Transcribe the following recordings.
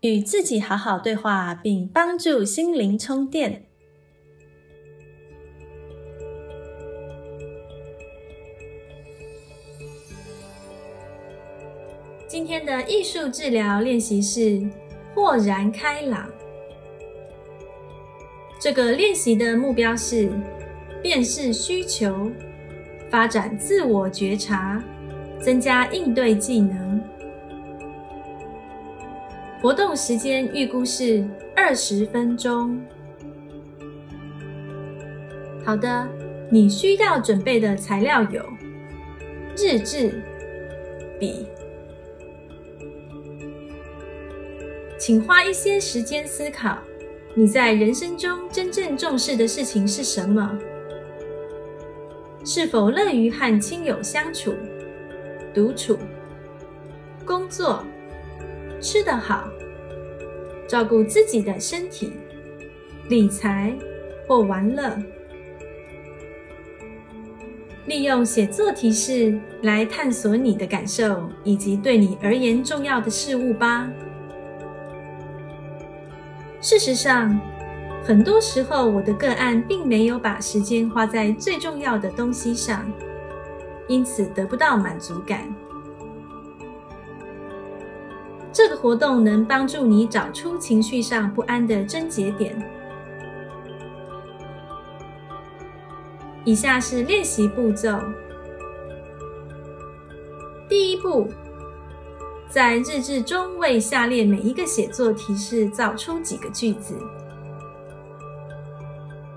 与自己好好对话，并帮助心灵充电。今天的艺术治疗练习是豁然开朗。这个练习的目标是辨识需求。发展自我觉察，增加应对技能。活动时间预估是二十分钟。好的，你需要准备的材料有日志、笔，请花一些时间思考，你在人生中真正重视的事情是什么。是否乐于和亲友相处、独处、工作、吃得好、照顾自己的身体、理财或玩乐？利用写作提示来探索你的感受以及对你而言重要的事物吧。事实上。很多时候，我的个案并没有把时间花在最重要的东西上，因此得不到满足感。这个活动能帮助你找出情绪上不安的症结点。以下是练习步骤：第一步，在日志中为下列每一个写作提示造出几个句子。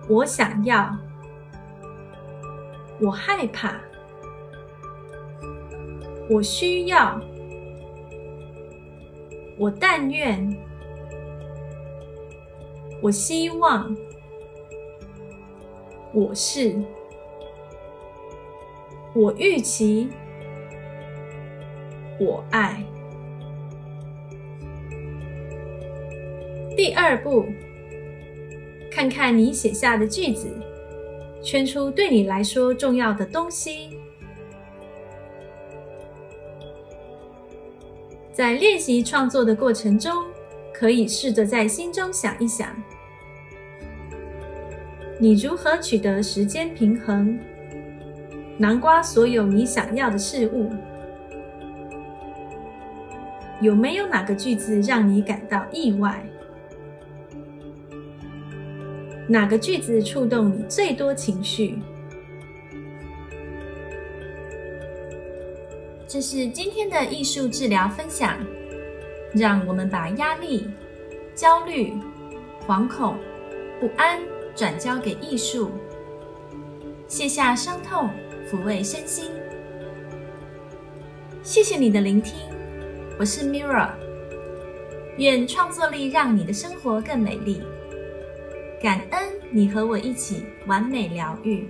我想要，我害怕，我需要，我但愿，我希望，我是，我预期，我爱。第二步。看看你写下的句子，圈出对你来说重要的东西。在练习创作的过程中，可以试着在心中想一想：你如何取得时间平衡，南瓜所有你想要的事物？有没有哪个句子让你感到意外？哪个句子触动你最多情绪？这是今天的艺术治疗分享。让我们把压力、焦虑、惶恐、不安转交给艺术，卸下伤痛，抚慰身心。谢谢你的聆听，我是 Mirra。愿创作力让你的生活更美丽。感恩你和我一起完美疗愈。